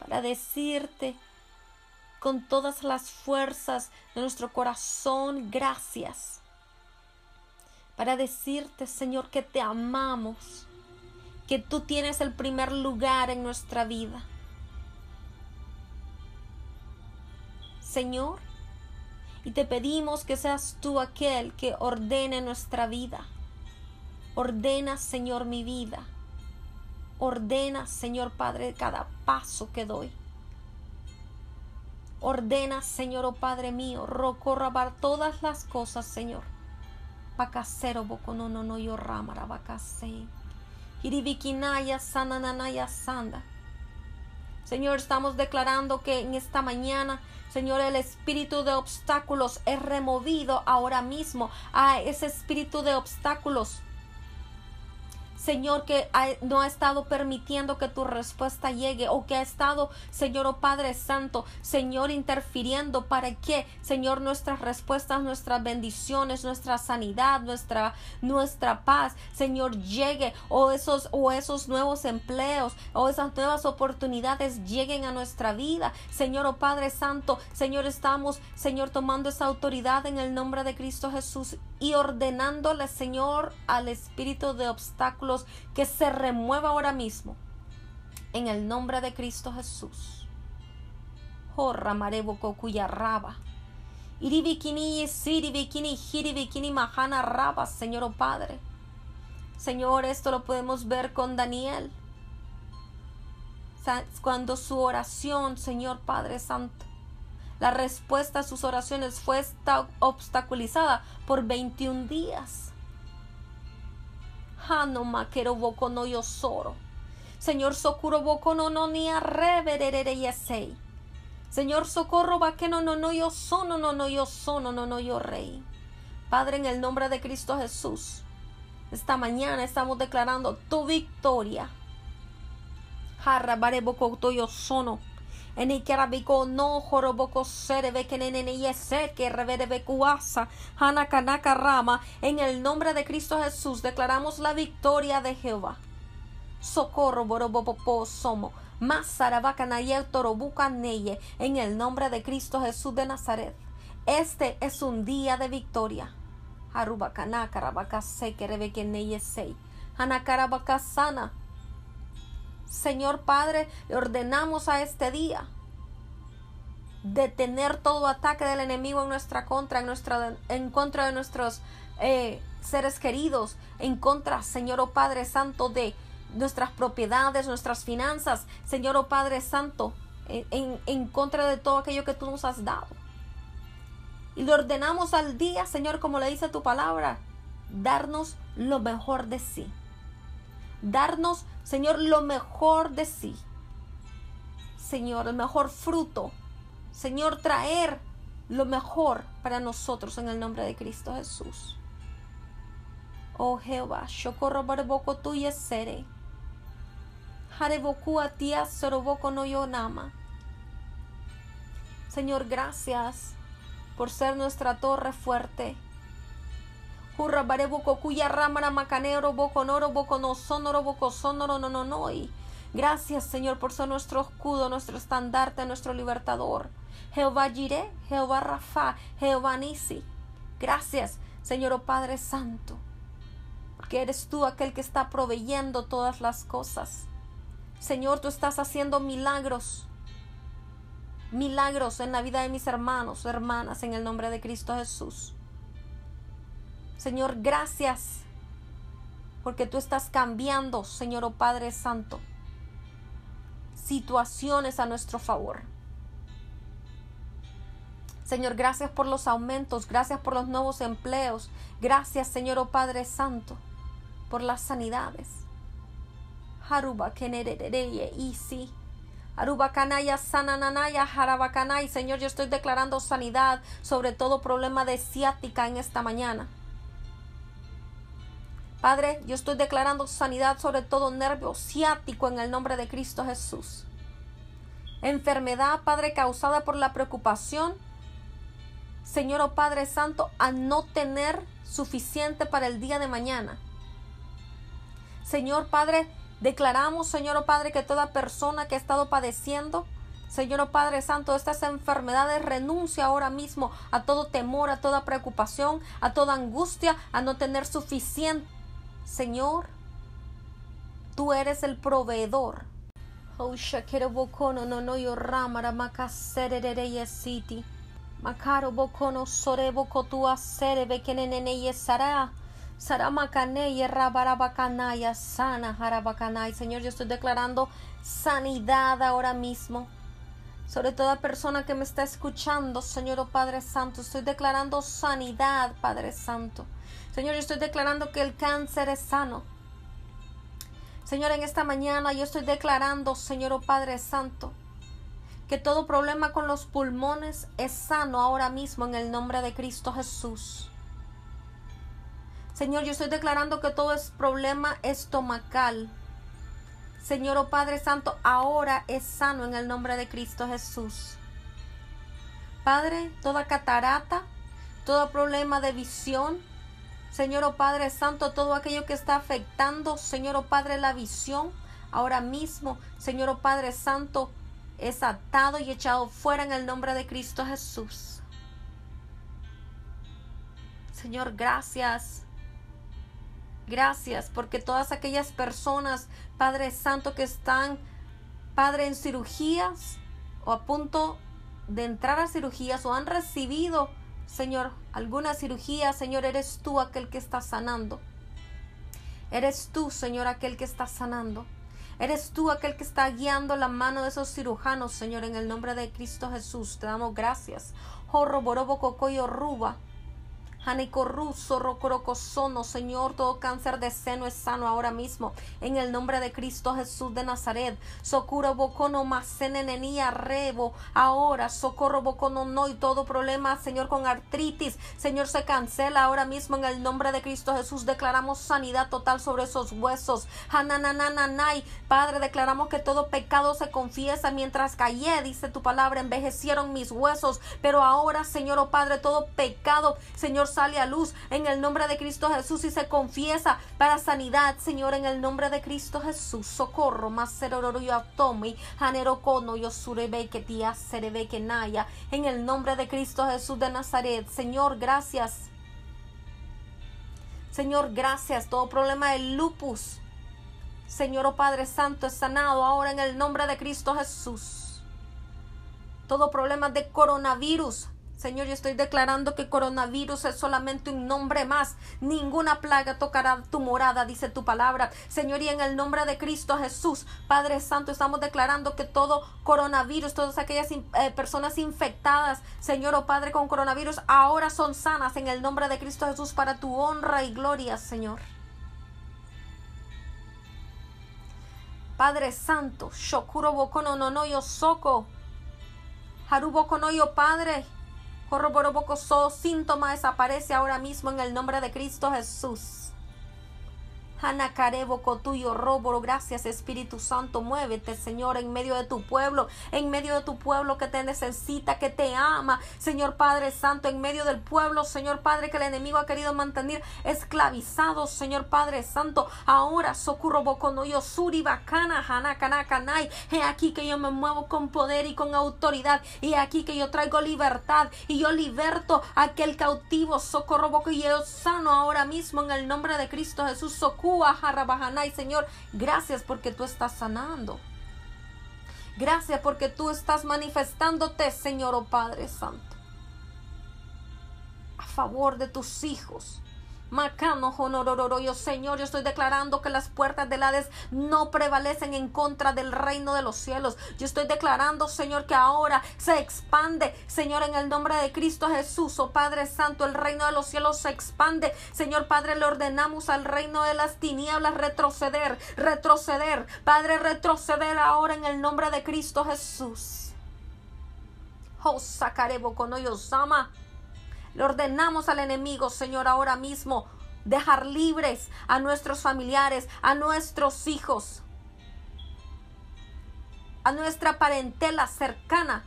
para decirte con todas las fuerzas de nuestro corazón gracias. Para decirte, Señor, que te amamos, que tú tienes el primer lugar en nuestra vida. Señor, y te pedimos que seas tú aquel que ordene nuestra vida. Ordena, Señor, mi vida. Ordena, Señor Padre, cada paso que doy. Ordena, Señor, oh Padre mío, rocorrabar todas las cosas, Señor. Bacasero boco no yo ramara bacase. Iribikinaya sanananaya sanda. Señor, estamos declarando que en esta mañana, Señor, el espíritu de obstáculos es removido ahora mismo. A ese espíritu de obstáculos Señor, que no ha estado permitiendo que tu respuesta llegue o que ha estado, Señor, oh Padre Santo, Señor, interfiriendo para que, Señor, nuestras respuestas, nuestras bendiciones, nuestra sanidad, nuestra, nuestra paz, Señor, llegue o esos, o esos nuevos empleos o esas nuevas oportunidades lleguen a nuestra vida. Señor, oh Padre Santo, Señor, estamos, Señor, tomando esa autoridad en el nombre de Cristo Jesús y ordenándole, Señor, al espíritu de obstáculos que se remueva ahora mismo. En el nombre de Cristo Jesús. Jorra marebo cuya raba. Iribikini siribikini hiribikini mahana raba, Señor oh Padre. Señor, esto lo podemos ver con Daniel. Cuando su oración, Señor Padre Santo, la respuesta a sus oraciones fue obstaculizada por 21 días. Hano maquero boco no yo soro. Señor socorro boco no no ni arreverere yesei. Señor socorro vaqueno no no yo sono no no yo sono no no yo rey. Padre en el nombre de Cristo Jesús. Esta mañana estamos declarando tu victoria. Jarra bare boco yo sono en ikerabiko no joroboko serebe que nene yeser que revere kuasa hanakanaka rama. En el nombre de Cristo Jesús declaramos la victoria de Jehová. Socorro borobopopo somo. Neye. En el nombre de Cristo Jesús de Nazaret. Este es un día de victoria. Harubakanaka rabaka se que rebe que neye sei. Hanakarabaka sana Señor Padre, le ordenamos a este día detener todo ataque del enemigo en nuestra contra, en, nuestra, en contra de nuestros eh, seres queridos, en contra, Señor oh Padre Santo, de nuestras propiedades, nuestras finanzas, Señor oh Padre Santo, en, en contra de todo aquello que tú nos has dado. Y le ordenamos al día, Señor, como le dice tu palabra, darnos lo mejor de sí. Darnos Señor, lo mejor de sí. Señor, el mejor fruto. Señor, traer lo mejor para nosotros en el nombre de Cristo Jesús. Oh Jehová, socorro barboko tuya sere. Hareboku atia soroboko no yonama. Señor, gracias por ser nuestra torre fuerte Gracias Señor por ser nuestro escudo, nuestro estandarte, nuestro libertador. Jehová Jireh, Jehová Rafa, Jehová Nisi. Gracias Señor oh Padre Santo, porque eres tú aquel que está proveyendo todas las cosas. Señor, tú estás haciendo milagros milagros en la vida de mis hermanos, hermanas, en el nombre de Cristo Jesús. Señor, gracias porque tú estás cambiando, Señor oh Padre Santo, situaciones a nuestro favor. Señor, gracias por los aumentos, gracias por los nuevos empleos, gracias, Señor oh Padre Santo, por las sanidades. Haruba y sí. Aruba Kanaya Sananaya Harabakanay. Señor, yo estoy declarando sanidad sobre todo problema de ciática en esta mañana. Padre, yo estoy declarando sanidad sobre todo nervio ciático en el nombre de Cristo Jesús. Enfermedad, Padre, causada por la preocupación. Señor, oh Padre Santo, a no tener suficiente para el día de mañana. Señor Padre, declaramos, Señor oh Padre, que toda persona que ha estado padeciendo, Señor oh Padre Santo, estas enfermedades renuncia ahora mismo a todo temor, a toda preocupación, a toda angustia, a no tener suficiente Señor, tú eres el proveedor. Oh, shakero bokono no no yo ramara makaserere city. Makaro bokono sore bokotua sere bekenene yesara. Saramakane y rabarabacanaya sana harabacanay. Señor, yo estoy declarando sanidad ahora mismo. Sobre toda persona que me está escuchando, Señor oh Padre Santo, estoy declarando sanidad, Padre Santo. Señor, yo estoy declarando que el cáncer es sano. Señor, en esta mañana yo estoy declarando, Señor oh Padre Santo, que todo problema con los pulmones es sano ahora mismo en el nombre de Cristo Jesús. Señor, yo estoy declarando que todo es problema estomacal. Señor, oh Padre Santo, ahora es sano en el nombre de Cristo Jesús. Padre, toda catarata, todo problema de visión, Señor, oh Padre Santo, todo aquello que está afectando, Señor, oh Padre, la visión, ahora mismo, Señor, oh Padre Santo, es atado y echado fuera en el nombre de Cristo Jesús. Señor, gracias. Gracias porque todas aquellas personas, Padre Santo, que están, Padre, en cirugías o a punto de entrar a cirugías o han recibido, Señor, alguna cirugía, Señor, eres tú aquel que está sanando. Eres tú, Señor, aquel que está sanando. Eres tú aquel que está guiando la mano de esos cirujanos, Señor, en el nombre de Cristo Jesús. Te damos gracias. Jorro, borobo, cocoyo, ruba. Ruso, Rocorocosono, Señor, todo cáncer de seno es sano ahora mismo. En el nombre de Cristo Jesús de Nazaret. Socorro bocono masenenenía rebo. Ahora, socorro bocono no y todo problema, Señor, con artritis. Señor, se cancela ahora mismo en el nombre de Cristo Jesús. Declaramos sanidad total sobre esos huesos. Hananananay. Padre, declaramos que todo pecado se confiesa mientras callé, dice tu palabra, envejecieron mis huesos. Pero ahora, Señor, oh Padre, todo pecado, Señor, sale a luz en el nombre de Cristo Jesús y se confiesa para sanidad, Señor, en el nombre de Cristo Jesús. Socorro, más hanero que naya, en el nombre de Cristo Jesús de Nazaret. Señor, gracias. Señor, gracias. Todo problema del lupus. Señor, oh Padre Santo, es sanado ahora en el nombre de Cristo Jesús. Todo problema de coronavirus Señor, yo estoy declarando que coronavirus es solamente un nombre más. Ninguna plaga tocará tu morada, dice tu palabra. Señor, y en el nombre de Cristo Jesús, Padre Santo, estamos declarando que todo coronavirus, todas aquellas eh, personas infectadas, Señor o oh Padre, con coronavirus, ahora son sanas en el nombre de Cristo Jesús para tu honra y gloria, Señor. Padre Santo, Shokuro Bokono no no yo soco. Padre. So síntoma desaparece ahora mismo en el nombre de Cristo Jesús. Hanacarebo tuyo robo, gracias Espíritu Santo, muévete Señor en medio de tu pueblo, en medio de tu pueblo que te necesita, que te ama, Señor Padre Santo, en medio del pueblo, Señor Padre, que el enemigo ha querido mantener esclavizado, Señor Padre Santo, ahora socorro boconoyo suri bacana, hanakanakanai, he aquí que yo me muevo con poder y con autoridad, y aquí que yo traigo libertad, y yo liberto a aquel cautivo, socorro boco y yo sano ahora mismo en el nombre de Cristo Jesús, socorro Señor, gracias porque tú estás sanando. Gracias porque tú estás manifestándote, Señor, oh Padre Santo, a favor de tus hijos. Macano, yo Señor, yo estoy declarando que las puertas del Hades no prevalecen en contra del reino de los cielos. Yo estoy declarando, Señor, que ahora se expande, Señor, en el nombre de Cristo Jesús, oh Padre Santo, el reino de los cielos se expande. Señor Padre, le ordenamos al reino de las tinieblas retroceder, retroceder. Padre, retroceder ahora en el nombre de Cristo Jesús. Oh, sacarebo con. Le ordenamos al enemigo, Señor, ahora mismo, dejar libres a nuestros familiares, a nuestros hijos, a nuestra parentela cercana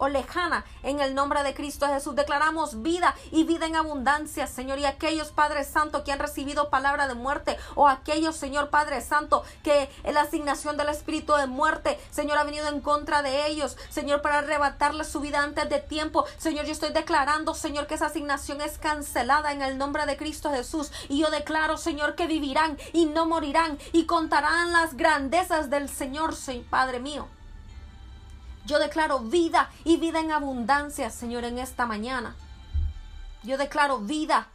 o lejana. En el nombre de Cristo Jesús declaramos vida y vida en abundancia, Señor. Y aquellos, Padre Santo, que han recibido palabra de muerte, o aquellos, Señor Padre Santo, que la asignación del Espíritu de muerte, Señor, ha venido en contra de ellos, Señor, para arrebatarles su vida antes de tiempo. Señor, yo estoy declarando, Señor, que esa asignación es cancelada en el nombre de Cristo Jesús. Y yo declaro, Señor, que vivirán y no morirán y contarán las grandezas del Señor, Padre mío. Yo declaro vida y vida en abundancia, Señor, en esta mañana. Yo declaro vida.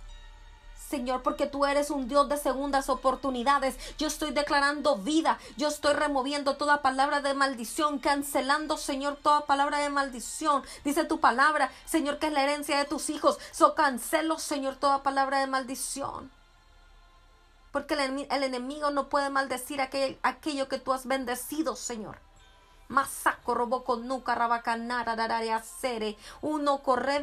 Señor, porque tú eres un Dios de segundas oportunidades. Yo estoy declarando vida. Yo estoy removiendo toda palabra de maldición, cancelando, Señor, toda palabra de maldición. Dice tu palabra, Señor, que es la herencia de tus hijos. So cancelo, Señor, toda palabra de maldición. Porque el, enemigo no puede maldecir aquello que tú has bendecido, Señor. Masako roboko nuka rabacanara dararia sere. Uno corre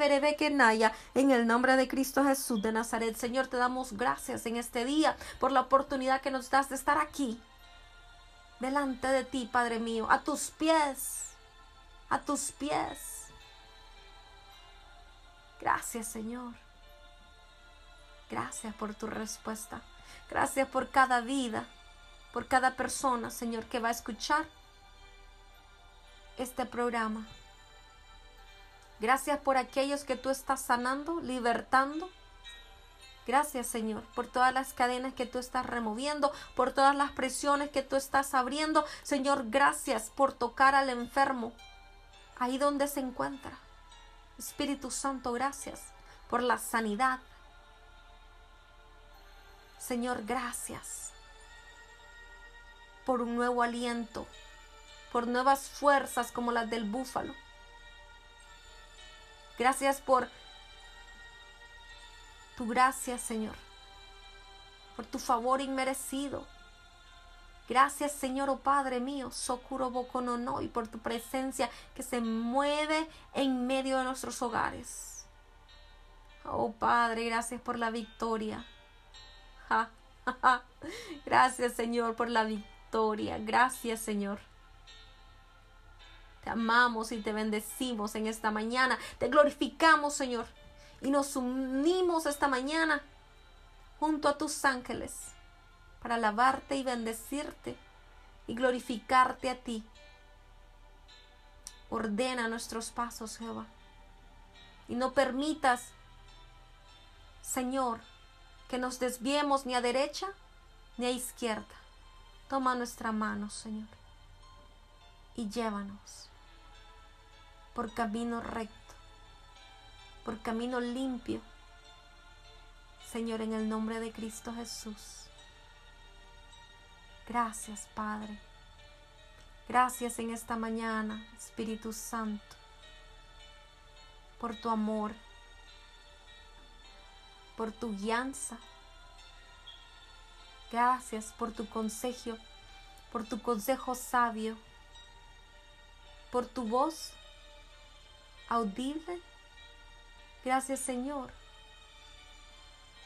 naya. En el nombre de Cristo Jesús de Nazaret. Señor, te damos gracias en este día por la oportunidad que nos das de estar aquí. Delante de ti, Padre mío. A tus pies. A tus pies. Gracias, Señor. Gracias por tu respuesta. Gracias por cada vida, por cada persona, Señor, que va a escuchar este programa. Gracias por aquellos que tú estás sanando, libertando. Gracias Señor por todas las cadenas que tú estás removiendo, por todas las presiones que tú estás abriendo. Señor, gracias por tocar al enfermo ahí donde se encuentra. Espíritu Santo, gracias por la sanidad. Señor, gracias por un nuevo aliento, por nuevas fuerzas como las del búfalo. Gracias por tu gracia, Señor, por tu favor inmerecido. Gracias, Señor, oh Padre mío, Sokuro no y por tu presencia que se mueve en medio de nuestros hogares. Oh Padre, gracias por la victoria. [LAUGHS] Gracias, Señor, por la victoria. Gracias, Señor. Te amamos y te bendecimos en esta mañana. Te glorificamos, Señor. Y nos unimos esta mañana junto a tus ángeles para alabarte y bendecirte y glorificarte a ti. Ordena nuestros pasos, Jehová. Y no permitas, Señor, que nos desviemos ni a derecha ni a izquierda. Toma nuestra mano, Señor, y llévanos por camino recto, por camino limpio. Señor, en el nombre de Cristo Jesús. Gracias, Padre. Gracias en esta mañana, Espíritu Santo, por tu amor, por tu guianza. Gracias por tu consejo, por tu consejo sabio, por tu voz audible. Gracias Señor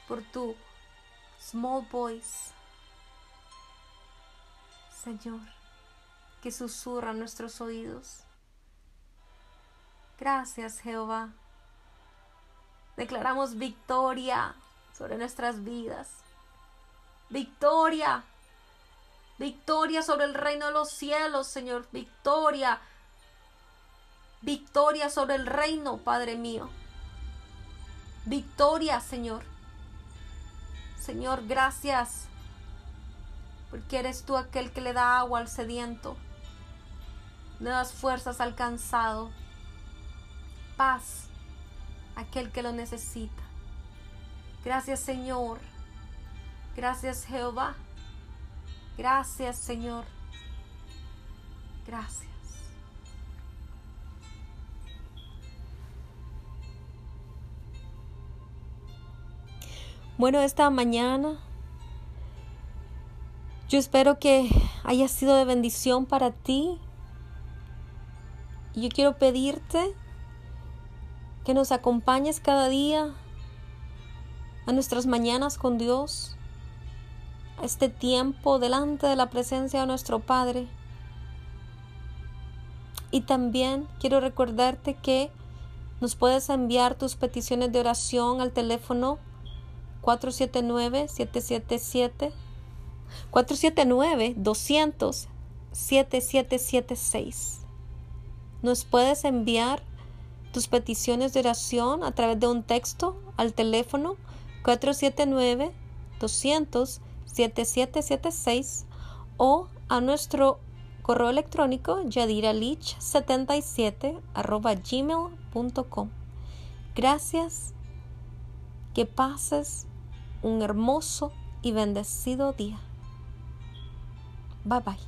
por tu small voice. Señor, que susurra nuestros oídos. Gracias Jehová. Declaramos victoria sobre nuestras vidas. Victoria. Victoria sobre el reino de los cielos, Señor. Victoria Victoria sobre el reino, Padre mío. Victoria, Señor. Señor, gracias. Porque eres tú aquel que le da agua al sediento. Nuevas fuerzas al cansado. Paz aquel que lo necesita. Gracias, Señor. Gracias, Jehová. Gracias, Señor. Gracias. Bueno, esta mañana yo espero que haya sido de bendición para ti. Yo quiero pedirte que nos acompañes cada día a nuestras mañanas con Dios, a este tiempo delante de la presencia de nuestro Padre. Y también quiero recordarte que nos puedes enviar tus peticiones de oración al teléfono 479-777, 479-200-7776. Nos puedes enviar tus peticiones de oración a través de un texto al teléfono 479-200-7776 o a nuestro correo electrónico yadiralich77 gmail.com. Gracias. Que pases un hermoso y bendecido día. Bye bye.